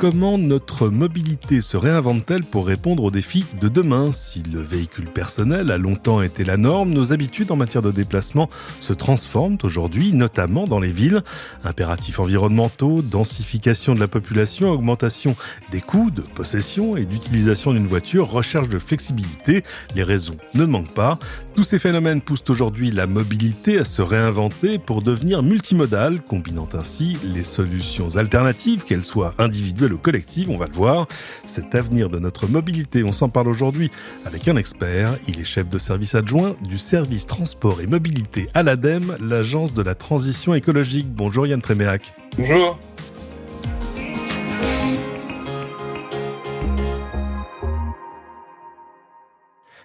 Comment notre mobilité se réinvente-t-elle pour répondre aux défis de demain? Si le véhicule personnel a longtemps été la norme, nos habitudes en matière de déplacement se transforment aujourd'hui, notamment dans les villes. Impératifs environnementaux, densification de la population, augmentation des coûts de possession et d'utilisation d'une voiture, recherche de flexibilité, les raisons ne manquent pas. Tous ces phénomènes poussent aujourd'hui la mobilité à se réinventer pour devenir multimodale, combinant ainsi les solutions alternatives, qu'elles soient individuelles le collectif, on va le voir. Cet avenir de notre mobilité, on s'en parle aujourd'hui avec un expert. Il est chef de service adjoint du service transport et mobilité à l'ADEME, l'agence de la transition écologique. Bonjour Yann Tréméac. Bonjour.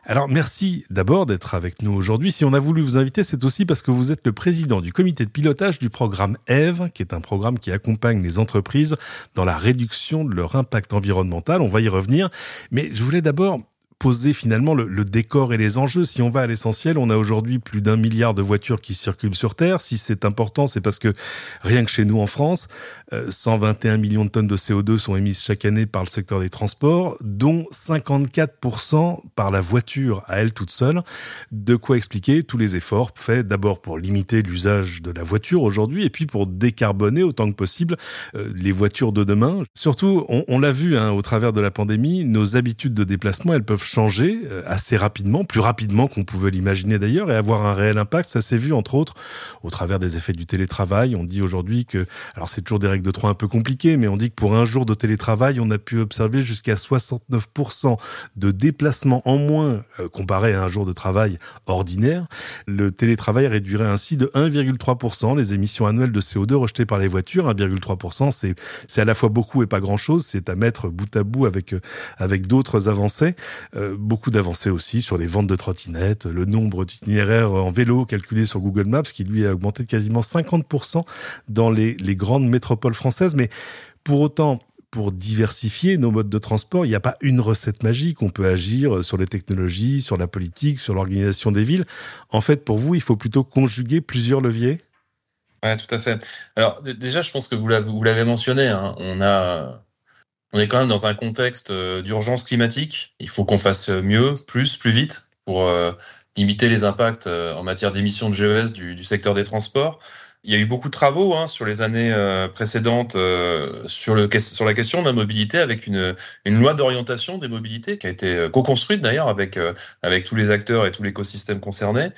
Alors merci d'abord d'être avec nous aujourd'hui. Si on a voulu vous inviter, c'est aussi parce que vous êtes le président du comité de pilotage du programme EVE, qui est un programme qui accompagne les entreprises dans la réduction de leur impact environnemental. On va y revenir. Mais je voulais d'abord poser finalement le, décor et les enjeux. Si on va à l'essentiel, on a aujourd'hui plus d'un milliard de voitures qui circulent sur Terre. Si c'est important, c'est parce que rien que chez nous en France, 121 euh, millions de tonnes de CO2 sont émises chaque année par le secteur des transports, dont 54% par la voiture à elle toute seule. De quoi expliquer tous les efforts faits d'abord pour limiter l'usage de la voiture aujourd'hui et puis pour décarboner autant que possible euh, les voitures de demain. Surtout, on, l'a vu hein, au travers de la pandémie, nos habitudes de déplacement, elles peuvent changer euh, assez rapidement, plus rapidement qu'on pouvait l'imaginer d'ailleurs, et avoir un réel impact. Ça s'est vu entre autres au travers des effets du télétravail. On dit aujourd'hui que, alors c'est toujours des règles de trois un peu compliquées, mais on dit que pour un jour de télétravail, on a pu observer jusqu'à 69% de déplacements en moins euh, comparé à un jour de travail ordinaire. Le télétravail réduirait ainsi de 1,3% les émissions annuelles de CO2 rejetées par les voitures. 1,3%, c'est c'est à la fois beaucoup et pas grand chose. C'est à mettre bout à bout avec euh, avec d'autres avancées. Euh, beaucoup d'avancées aussi sur les ventes de trottinettes, le nombre d'itinéraires en vélo calculé sur Google Maps qui lui a augmenté de quasiment 50% dans les, grandes métropoles françaises. Mais pour autant, pour diversifier nos modes de transport, il n'y a pas une recette magique. On peut agir sur les technologies, sur la politique, sur l'organisation des villes. En fait, pour vous, il faut plutôt conjuguer plusieurs leviers. Oui, tout à fait. Alors déjà, je pense que vous l'avez mentionné. Hein. on a on est quand même dans un contexte euh, d'urgence climatique. Il faut qu'on fasse mieux, plus, plus vite pour euh, limiter les impacts euh, en matière d'émissions de GES du, secteur des transports. Il y a eu beaucoup de travaux hein, sur les années précédentes sur, le, sur la question de la mobilité avec une, une loi d'orientation des mobilités qui a été co-construite d'ailleurs avec, avec tous les acteurs et tout l'écosystème concerné.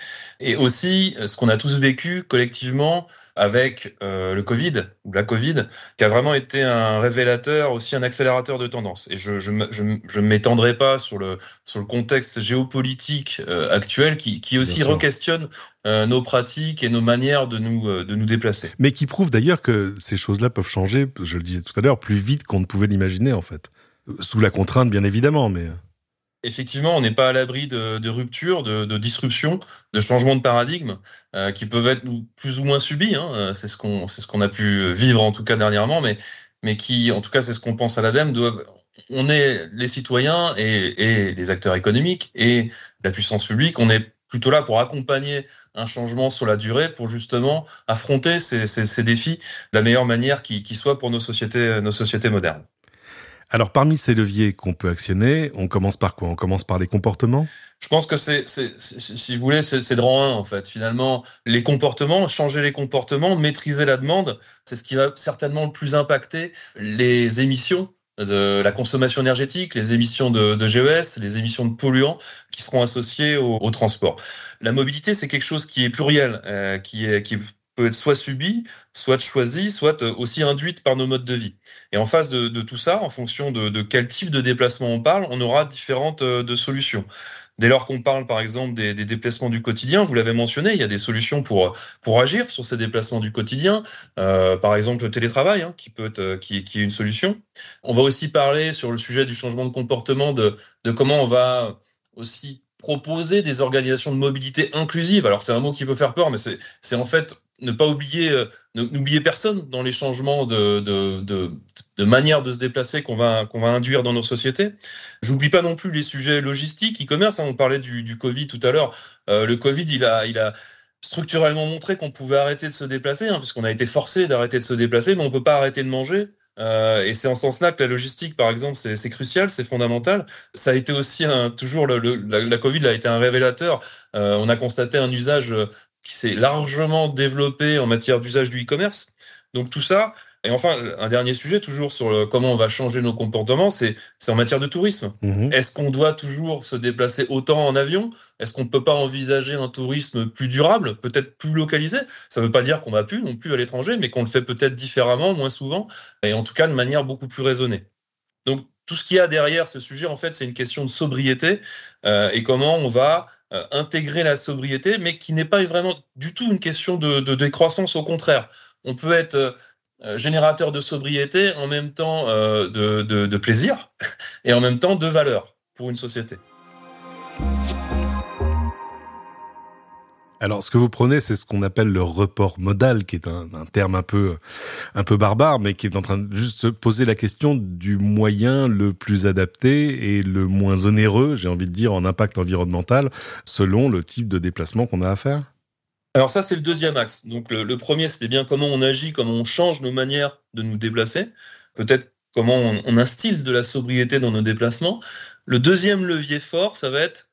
Et aussi ce qu'on a tous vécu collectivement avec euh, le Covid, ou la Covid, qui a vraiment été un révélateur, aussi un accélérateur de tendance. Et je ne m'étendrai pas sur le, sur le contexte géopolitique euh, actuel qui, qui aussi re-questionne euh, nos pratiques et nos manières de nous, de nous déplacer. Mais qui prouve d'ailleurs que ces choses-là peuvent changer, je le disais tout à l'heure, plus vite qu'on ne pouvait l'imaginer en fait. Sous la contrainte, bien évidemment, mais effectivement, on n'est pas à l'abri de, ruptures, de, disruptions, de changements de paradigme euh, qui peuvent être plus ou moins subis. Hein. Euh, c'est ce qu'on ce qu'on a pu vivre en tout cas dernièrement, mais mais qui, en tout cas, c'est ce qu'on pense à l'ADEME, doivent on est les citoyens et, les acteurs économiques et la puissance publique, on est plutôt là pour accompagner un changement sur la durée, pour justement affronter ces, défis de la meilleure manière qui, qui soit pour nos sociétés, nos sociétés modernes. Alors, parmi ces leviers qu'on peut actionner, on commence par quoi? On commence par les comportements? Je pense que c'est, si vous voulez, c'est de rang 1 en fait. Finalement, les comportements, changer les comportements, maîtriser la demande, c'est ce qui va certainement le plus impacter les émissions de la consommation énergétique, les émissions de, GES, les émissions de polluants qui seront associées au, transport. La mobilité, c'est quelque chose qui est pluriel, euh, qui, est, peut être soit subie, soit choisie, soit euh, aussi induite par nos modes de vie. Et en face de, tout ça, en fonction de, quel type de déplacement on parle, on aura différentes euh, de solutions. Dès lors qu'on parle par exemple des, déplacements du quotidien, vous l'avez mentionné, il y a des solutions pour, pour agir sur ces déplacements du quotidien. Euh, par exemple le télétravail, hein, qui peut qui, est une solution. On va aussi parler sur le sujet du changement de comportement, de, de comment on va aussi proposer des organisations de mobilité inclusive. Alors c'est un mot qui peut faire peur, mais c'est en fait ne pas oublier, euh, n'oublier personne dans les changements de, de, de, manière de se déplacer qu'on va, qu'on va induire dans nos sociétés. J'oublie pas non plus les sujets logistiques, e-commerce. Hein, on parlait du, du, Covid tout à l'heure. Euh, le Covid, il a, il a structurellement montré qu'on pouvait arrêter de se déplacer, hein, puisqu'on a été forcé d'arrêter de se déplacer, mais on peut pas arrêter de manger. Euh, et c'est en ce sens-là que la logistique, par exemple, c'est crucial, c'est fondamental. Ça a été aussi un, toujours le, la, la, Covid a été un révélateur. Euh, on a constaté un usage qui s'est largement développé en matière d'usage du e-commerce. Donc tout ça, et enfin, un dernier sujet, toujours sur le, comment on va changer nos comportements, c'est en matière de tourisme. Mhm. Est-ce qu'on doit toujours se déplacer autant en avion? Est-ce qu'on ne peut pas envisager un tourisme plus durable, peut-être plus localisé? Ça ne veut pas dire qu'on va plus non plus à l'étranger, mais qu'on le fait peut-être différemment, moins souvent, et en tout cas de manière beaucoup plus raisonnée. Donc tout ce qu'il y a derrière ce sujet, en fait, c'est une question de sobriété euh, et comment on va euh, intégrer la sobriété, mais qui n'est pas vraiment du tout une question de, de, décroissance. Au contraire, on peut être euh, générateur de sobriété en même temps de, de plaisir et en même temps de valeur pour une société. Alors, ce que vous prenez, c'est ce qu'on appelle le report modal, qui est un, un, terme un peu, un peu barbare, mais qui est en train de juste poser la question du moyen le plus adapté et le moins onéreux, j'ai envie de dire, en impact environnemental, selon le type de déplacement qu'on a à faire. Alors ça, c'est le deuxième axe. Donc le, premier, c'était bien comment on agit, comment on change nos manières de nous déplacer. Peut-être comment on, instille de la sobriété dans nos déplacements. Le deuxième levier fort, ça va être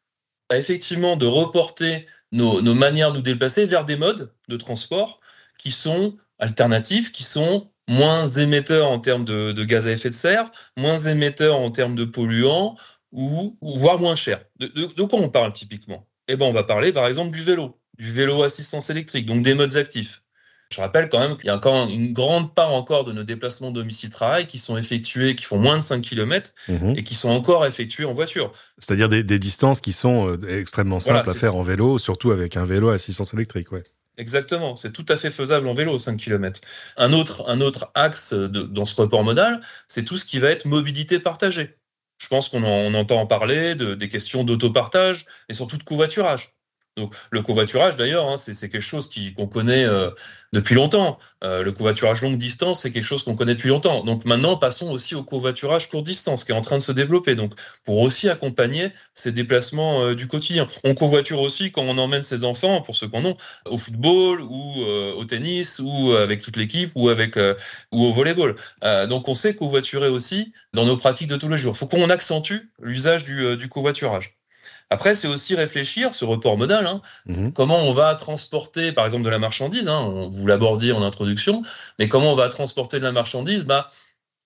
bah, effectivement de reporter nos, manières de nous déplacer vers des modes de transport qui sont alternatifs, qui sont moins émetteurs en termes de, gaz à effet de serre, moins émetteurs en termes de polluants, ou, voire moins chers. De, de, de, quoi on parle typiquement? Eh ben, on va parler par exemple du vélo, du vélo assistance électrique, donc des modes actifs. Je rappelle quand même qu'il y a encore une grande part encore de nos déplacements domicile-travail qui sont effectués, qui font moins de 5 km mmh. et qui sont encore effectués en voiture. C'est-à-dire des, des, distances qui sont euh, extrêmement simples voilà, à faire en vélo, surtout avec un vélo à assistance électrique. Ouais. Exactement, c'est tout à fait faisable en vélo, 5 km. Un autre, un autre axe de, dans ce report modal, c'est tout ce qui va être mobilité partagée. Je pense qu'on en, entend en parler de, des questions d'autopartage et surtout de covoiturage. Donc le covoiturage d'ailleurs, hein, c'est quelque chose qu'on connaît euh, depuis longtemps. Euh, le covoiturage longue distance, c'est quelque chose qu'on connaît depuis longtemps. Donc maintenant, passons aussi au covoiturage courte distance qui est en train de se développer. Donc pour aussi accompagner ces déplacements euh, du quotidien. On covoiture aussi quand on emmène ses enfants, pour ceux qu'on ont, au football ou au tennis ou avec toute l'équipe ou avec ou au volleyball. donc on sait covoiturer aussi dans nos pratiques de tous les jours. Il faut qu'on accentue l'usage du covoiturage. Après, c'est aussi réfléchir, ce report modal, hein, mmh. comment on va transporter, par exemple, de la marchandise, hein, on, vous l'abordiez en introduction, mais comment on va transporter de la marchandise bah,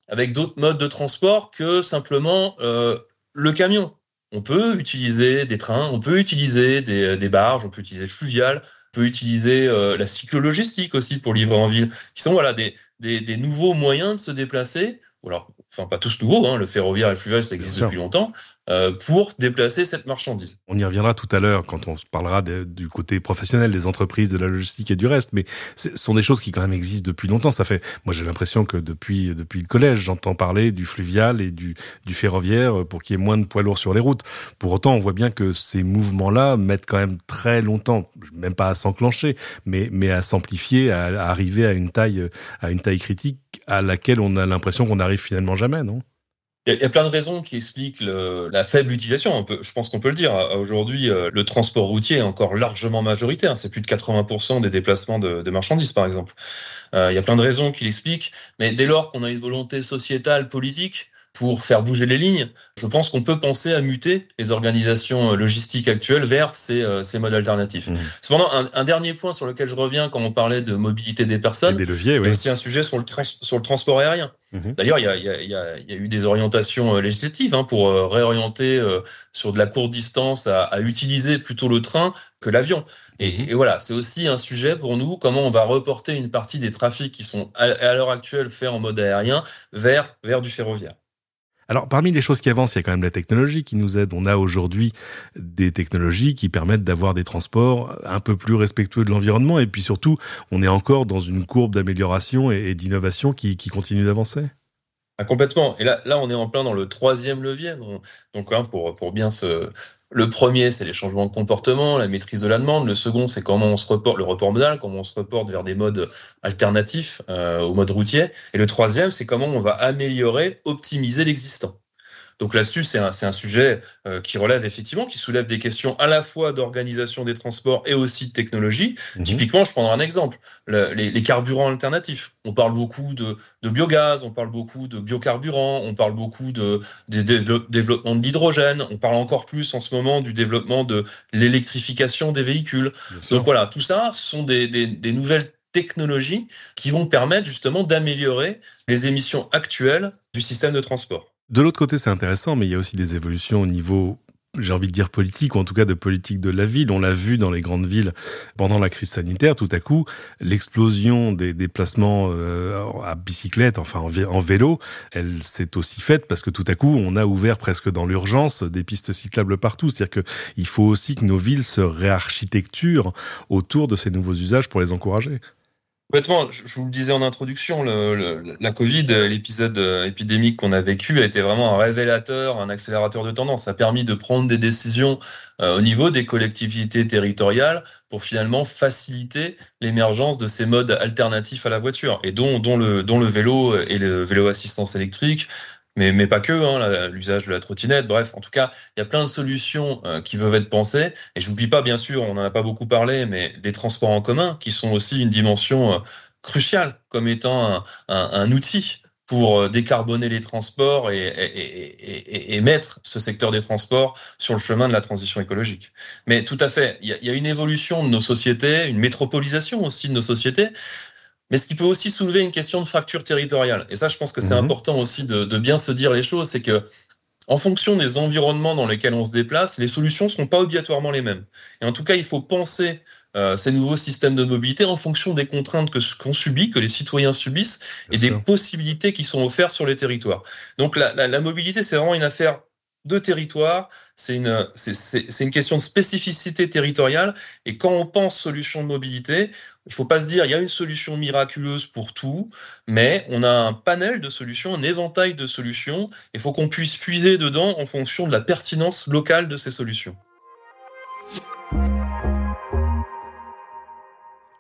avec d'autres modes de transport que simplement euh, le camion. On peut utiliser des trains, on peut utiliser des, des barges, on peut utiliser le fluvial, on peut utiliser euh, la cyclo-logistique aussi pour livrer en ville, qui sont voilà, des, des, des nouveaux moyens de se déplacer. Alors, enfin pas tous nouveaux, hein, le ferroviaire et le fluvial, ça existe depuis longtemps, euh, pour déplacer cette marchandise. On y reviendra tout à l'heure quand on parlera du côté professionnel des entreprises, de la logistique et du reste, mais ce sont des choses qui quand même existent depuis longtemps. Ça fait, moi j'ai l'impression que depuis depuis le collège, j'entends parler du fluvial et du, du ferroviaire pour qu'il y ait moins de poids lourds sur les routes. Pour autant, on voit bien que ces mouvements-là mettent quand même très longtemps, même pas à s'enclencher, mais mais à s'amplifier, à, à arriver à une taille à une taille critique à laquelle on a l'impression qu'on n'arrive finalement jamais, non? Il y, a plein de raisons qui expliquent la faible utilisation. Je pense qu'on peut le dire. Aujourd'hui, euh, le transport routier est encore largement majoritaire. C'est plus de 80% des déplacements de, marchandises, par exemple. Euh, il y a plein de raisons qui l'expliquent. Mais dès lors qu'on a une volonté sociétale, politique, pour faire bouger les lignes, je pense qu'on peut penser à muter les organisations euh, logistiques actuelles vers ces, euh, ces modes alternatifs. Mmh. Cependant, un, un, dernier point sur lequel je reviens quand on parlait de mobilité des personnes, des leviers, oui. c'est un sujet sur le, sur le transport aérien. Mmh. D'ailleurs, il y a, y, a, y, a, y a, eu des orientations euh, législatives hein, pour réorienter euh, sur de la courte distance à, à utiliser plutôt le train que l'avion. Et, mmh. et, voilà, c'est aussi un sujet pour nous, comment on va reporter une partie des trafics qui sont à, à l'heure actuelle faits en mode aérien vers, vers du ferroviaire. Alors, parmi les choses qui avancent, il y a quand même la technologie qui nous aide. On a aujourd'hui des technologies qui permettent d'avoir des transports un peu plus respectueux de l'environnement. Et puis surtout, on est encore dans une courbe d'amélioration et, d'innovation qui, continue d'avancer. Ah, complètement. Et là, là, on est en plein dans le troisième levier. Donc, donc hein, pour, pour bien se, Le premier, c'est les changements de comportement, la maîtrise de la demande. Le second, c'est comment on se reporte, le report modal, comment on se reporte vers des modes alternatifs euh, au mode routier. Et le troisième, c'est comment on va améliorer, optimiser l'existant. Donc là-dessus, c'est un, un, sujet euh, qui relève effectivement, qui soulève des questions à la fois d'organisation des transports et aussi de technologie. Mhm. Typiquement, je prendrai un exemple, les, les, carburants alternatifs. On parle beaucoup de, de, biogaz, on parle beaucoup de biocarburants, on parle beaucoup de, développement de l'hydrogène, on parle encore plus en ce moment du développement de l'électrification des véhicules. Donc voilà, tout ça, ce sont des, des, des nouvelles technologies qui vont permettre justement d'améliorer les émissions actuelles du système de transport. De l'autre côté, c'est intéressant, mais il y a aussi des évolutions au niveau j'ai envie de dire politique, ou en tout cas de politique de la ville. On l'a vu dans les grandes villes pendant la crise sanitaire, tout à coup, l'explosion des déplacements euh, à bicyclette, enfin en, vélo, elle s'est aussi faite parce que tout à coup, on a ouvert presque dans l'urgence des pistes cyclables partout. C'est-à-dire qu'il faut aussi que nos villes se réarchitecturent autour de ces nouveaux usages pour les encourager. Complètement. Je, vous le disais en introduction, la Covid, l'épisode euh, épidémique qu'on a vécu, a été vraiment un révélateur, un accélérateur de tendance. Ça a permis de prendre des décisions euh, au niveau des collectivités territoriales pour finalement faciliter l'émergence de ces modes alternatifs à la voiture et dont, le, dont le vélo et le vélo assistance électrique, mais, pas que, hein, l'usage de la trottinette. Bref, en tout cas, il y a plein de solutions euh, qui peuvent être pensées. Et je n'oublie pas, bien sûr, on n'en a pas beaucoup parlé, mais des transports en commun qui sont aussi une dimension euh, cruciale comme étant un, outil pour euh, décarboner les transports et, et, et, mettre ce secteur des transports sur le chemin de la transition écologique. Mais tout à fait, il y a une évolution de nos sociétés, une métropolisation aussi de nos sociétés mais ce qui peut aussi soulever une question de fracture territoriale. Et ça, je pense que c'est mhm. important aussi de, de, bien se dire les choses, c'est que en fonction des environnements dans lesquels on se déplace, les solutions ne seront pas obligatoirement les mêmes. Et en tout cas, il faut penser euh, ces nouveaux systèmes de mobilité en fonction des contraintes que qu'on subit, que les citoyens subissent, et des possibilités qui sont offertes sur les territoires. Donc la, la, la mobilité, c'est vraiment une affaire de territoire, c'est une, c'est, une question de spécificité territoriale. Et quand on pense solution de mobilité, il ne faut pas se dire il y a une solution miraculeuse pour tout, mais on a un panel de solutions, un éventail de solutions. Il faut qu'on puisse puiser dedans en fonction de la pertinence locale de ces solutions.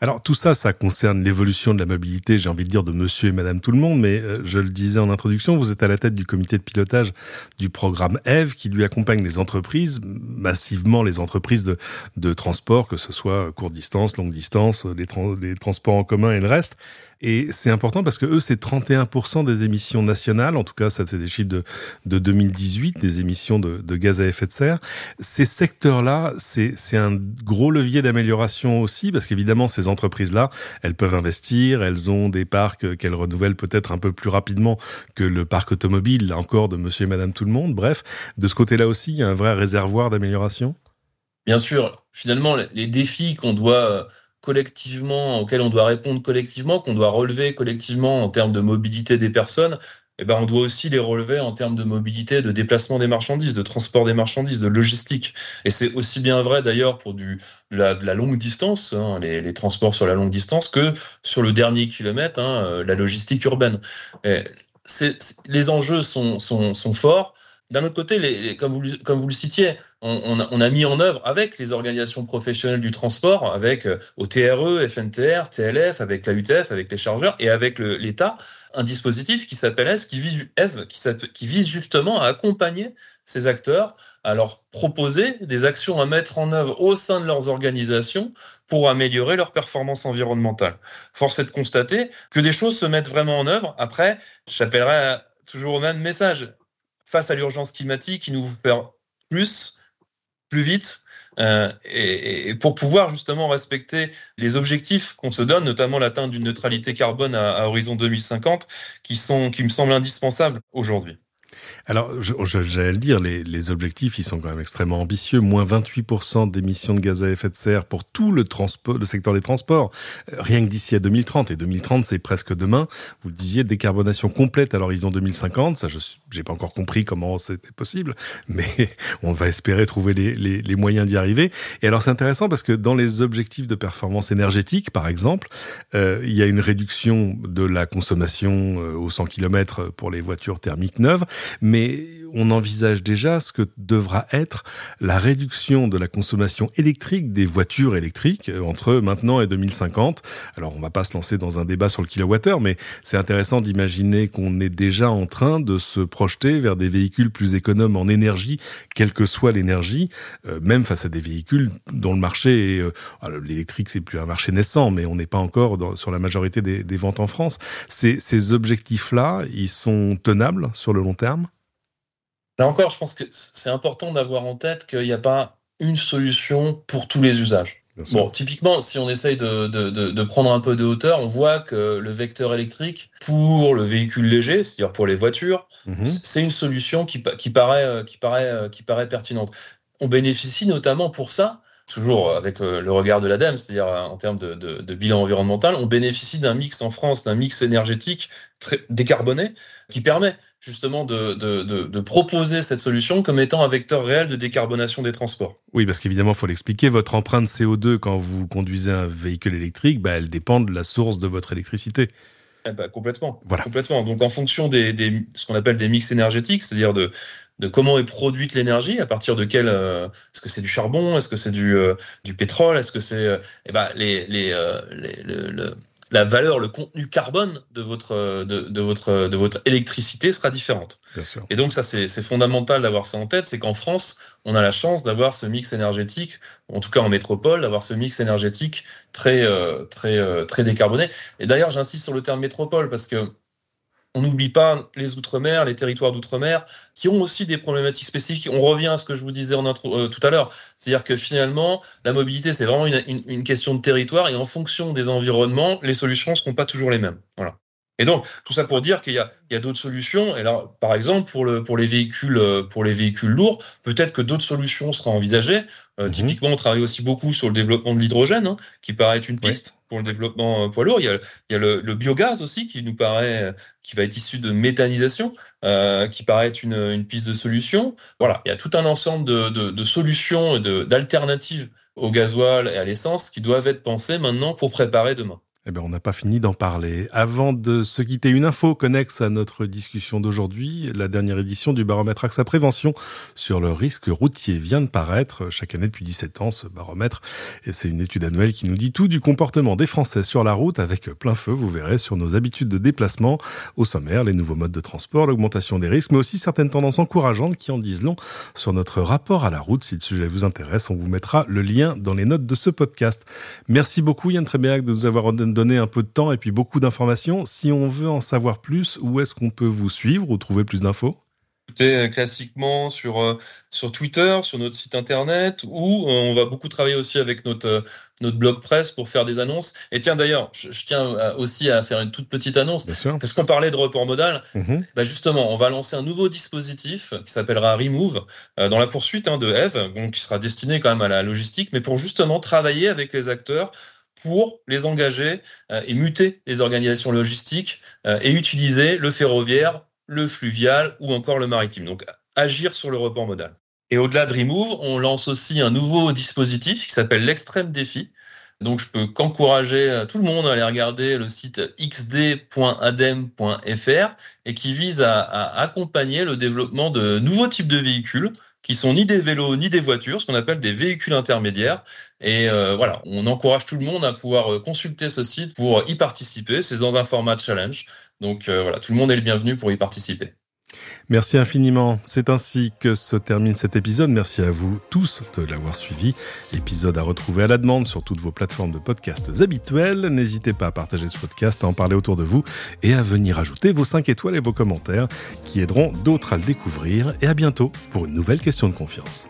Alors tout ça, ça concerne l'évolution de la mobilité, j'ai envie de dire de monsieur et madame tout le monde, mais euh, je le disais en introduction, vous êtes à la tête du comité de pilotage du programme EVE qui lui accompagne les entreprises, massivement les entreprises de, de transport, que ce soit courte distance, longue distance, les, les transports en commun et le reste. Et c'est important parce que eux, c'est 31% des émissions nationales. En tout cas, ça, c'est des chiffres de, de 2018, des émissions de, de gaz à effet de serre. Ces secteurs-là, c'est, un gros levier d'amélioration aussi parce qu'évidemment, ces entreprises-là, elles peuvent investir, elles ont des parcs qu'elles renouvellent peut-être un peu plus rapidement que le parc automobile, là encore, de monsieur et madame tout le monde. Bref, de ce côté-là aussi, il y a un vrai réservoir d'amélioration. Bien sûr, finalement, les défis qu'on doit collectivement, auxquels on doit répondre collectivement, qu'on doit relever collectivement en termes de mobilité des personnes, eh ben, on doit aussi les relever en termes de mobilité, de déplacement des marchandises, de transport des marchandises, de logistique. Et c'est aussi bien vrai d'ailleurs pour du, de, la, longue distance, hein, les, transports sur la longue distance, que sur le dernier kilomètre, hein, euh, la logistique urbaine. Les enjeux sont, sont, sont forts. D'un autre côté, comme, vous, comme vous le citiez, on, a, mis en œuvre avec les organisations professionnelles du transport, avec euh, au TRE, FNTR, TLF, avec la UTF, avec les chargeurs et avec l'État, un dispositif qui s'appelle S, qui vise, qui vise justement à accompagner ces acteurs, à leur proposer des actions à mettre en œuvre au sein de leurs organisations pour améliorer leur performance environnementale. Force est de constater que des choses se mettent vraiment en œuvre. Après, j'appellerai toujours au même message face à l'urgence climatique, il nous faut plus, plus vite, euh, et, pour pouvoir justement respecter les objectifs qu'on se donne, notamment l'atteinte d'une neutralité carbone à, à, horizon 2050, qui sont, qui me semblent indispensables aujourd'hui. Alors, j'allais le dire, les, les, objectifs, ils sont quand même extrêmement ambitieux. Moins 28% d'émissions de gaz à effet de serre pour tout le, transport, le secteur des transports, euh, rien que d'ici à 2030. Et 2030, c'est presque demain. Vous le disiez, décarbonation complète à l'horizon 2050. Ça, je n'ai pas encore compris comment c'était possible, mais on va espérer trouver les, les, les moyens d'y arriver. Et alors, c'est intéressant parce que dans les objectifs de performance énergétique, par exemple, euh, il y a une réduction de la consommation euh, aux 100 km pour les voitures thermiques neuves. Mais on envisage déjà ce que devra être la réduction de la consommation électrique des voitures électriques euh, entre maintenant et 2050. Alors on va pas se lancer dans un débat sur le kilowattheure, mais c'est intéressant d'imaginer qu'on est déjà en train de se projeter vers des véhicules plus économes en énergie, quelle que soit l'énergie, euh, même face à des véhicules dont le marché est... Euh, l'électrique, c'est plus un marché naissant, mais on n'est pas encore sur la majorité des, ventes en France. Ces objectifs-là, ils sont tenables sur le long terme? Là encore, je pense que c'est important d'avoir en tête qu'il n'y a pas une solution pour tous les usages. Bon, typiquement, si on essaye de, de, de, prendre un peu de hauteur, on voit que le vecteur électrique pour le véhicule léger, c'est-à-dire pour les voitures, mhm. c'est une solution qui, qui, paraît, qui, paraît, qui paraît pertinente. On bénéficie notamment pour ça toujours avec le, regard de l'ADEME, c'est-à-dire euh, en termes de, de, bilan environnemental, on bénéficie d'un mix en France, d'un mix énergétique très décarboné, qui permet justement de, de, proposer cette solution comme étant un vecteur réel de décarbonation des transports. Oui, parce qu'évidemment, il faut l'expliquer, votre empreinte CO2 quand vous conduisez un véhicule électrique, bah, elle dépend de la source de votre électricité. Eh ben, complètement. Voilà. Complètement. Donc, en fonction des, des ce qu'on appelle des mix énergétiques, c'est-à-dire de, de comment est produite l'énergie, à partir de quel euh, est-ce que c'est du charbon, est-ce que c'est du, euh, du pétrole, est-ce que c'est euh, eh ben, les, les, les le, la valeur, le contenu carbone de votre, de, de, votre, de votre électricité sera différente. Bien sûr. Et donc ça, c'est fondamental d'avoir ça en tête, c'est qu'en France, on a la chance d'avoir ce mix énergétique, en tout cas en métropole, d'avoir ce mix énergétique très, très, très décarboné. Et d'ailleurs, j'insiste sur le terme métropole parce que on n'oublie pas les Outre-mer, les territoires d'Outre-mer, qui ont aussi des problématiques spécifiques. On revient à ce que je vous disais euh, tout à l'heure. C'est-à-dire que finalement, la mobilité, c'est vraiment une, question de territoire et en fonction des environnements, les solutions ne seront pas toujours les mêmes. Voilà. Et donc, tout ça pour dire qu'il y a, d'autres solutions. Et alors, par exemple, pour, le, pour, les véhicules, euh, pour les véhicules lourds, peut-être que d'autres solutions seront envisagées. Euh, mhm. Typiquement, on travaille aussi beaucoup sur le développement de l'hydrogène, hein, qui paraît être une piste pour le développement euh, poids lourd. Il y a, il y a le, biogaz aussi, qui nous paraît, qui va être issu de méthanisation, qui paraît être une, une, piste de solution. Voilà, il y a tout un ensemble de, de, de solutions, d'alternatives au gasoil et à l'essence qui doivent être pensées maintenant pour préparer demain. Eh bien, on n'a pas fini d'en parler. Avant de se quitter, une info connexe à notre discussion d'aujourd'hui. La dernière édition du baromètre AXA Prévention sur le risque routier vient de paraître chaque année depuis 17 ans, ce baromètre. Et c'est une étude annuelle qui nous dit tout du comportement des Français sur la route avec plein feu, vous verrez, sur nos habitudes de déplacement au sommaire, les nouveaux modes de transport, l'augmentation des risques, mais aussi certaines tendances encourageantes qui en disent long sur notre rapport à la route. Si le sujet vous intéresse, on vous mettra le lien dans les notes de ce podcast. Merci beaucoup Yann Trébéac de nous avoir donné donner un peu de temps et puis beaucoup d'informations. Si on veut en savoir plus, où est-ce qu'on peut vous suivre ou trouver plus d'infos? Euh, classiquement sur, euh, sur Twitter, sur notre site internet, ou euh, on va beaucoup travailler aussi avec notre, notre blog presse pour faire des annonces. Et tiens, d'ailleurs, je, tiens aussi à faire une toute petite annonce, parce qu'on parlait de report modal. Mhm. Bah justement, on va lancer un nouveau dispositif qui s'appellera Remove, dans la poursuite hein, de Eve, donc qui sera destiné quand même à la logistique, mais pour justement travailler avec les acteurs pour les engager euh, et muter les organisations logistiques euh, et utiliser le ferroviaire, le fluvial ou encore le maritime. Donc agir sur le report modal. Et au-delà de Remove, on lance aussi un nouveau dispositif qui s'appelle l'extrême défi. Donc je peux qu'encourager euh, tout le monde à aller regarder le site xd.adem.fr et qui vise à, à accompagner le développement de nouveaux types de véhicules qui sont ni des vélos ni des voitures, ce qu'on appelle des véhicules intermédiaires. Et euh, voilà, on encourage tout le monde à pouvoir euh, consulter ce site pour y participer. C'est dans un format challenge. Donc euh, voilà, tout le monde est le bienvenu pour y participer. Merci infiniment. C'est ainsi que se termine cet épisode. Merci à vous tous de l'avoir suivi. Épisode à retrouver à la demande sur toutes vos plateformes de podcasts habituelles. N'hésitez pas à partager ce podcast, à en parler autour de vous et à venir ajouter vos 5 étoiles et vos commentaires qui aideront d'autres à le découvrir. Et à bientôt pour une nouvelle question de confiance.